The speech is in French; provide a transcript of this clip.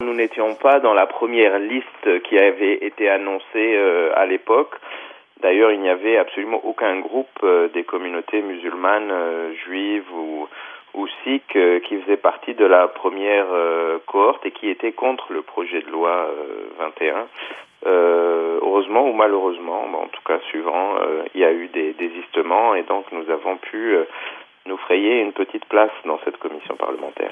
Nous n'étions pas dans la première liste qui avait été annoncée euh, à l'époque. D'ailleurs, il n'y avait absolument aucun groupe euh, des communautés musulmanes, euh, juives ou, ou sikhs euh, qui faisait partie de la première euh, cohorte et qui était contre le projet de loi euh, 21. heureusement ou malheureusement, en tout cas suivant, il y a eu des désistements et donc nous avons pu nous frayer une petite place dans cette commission parlementaire.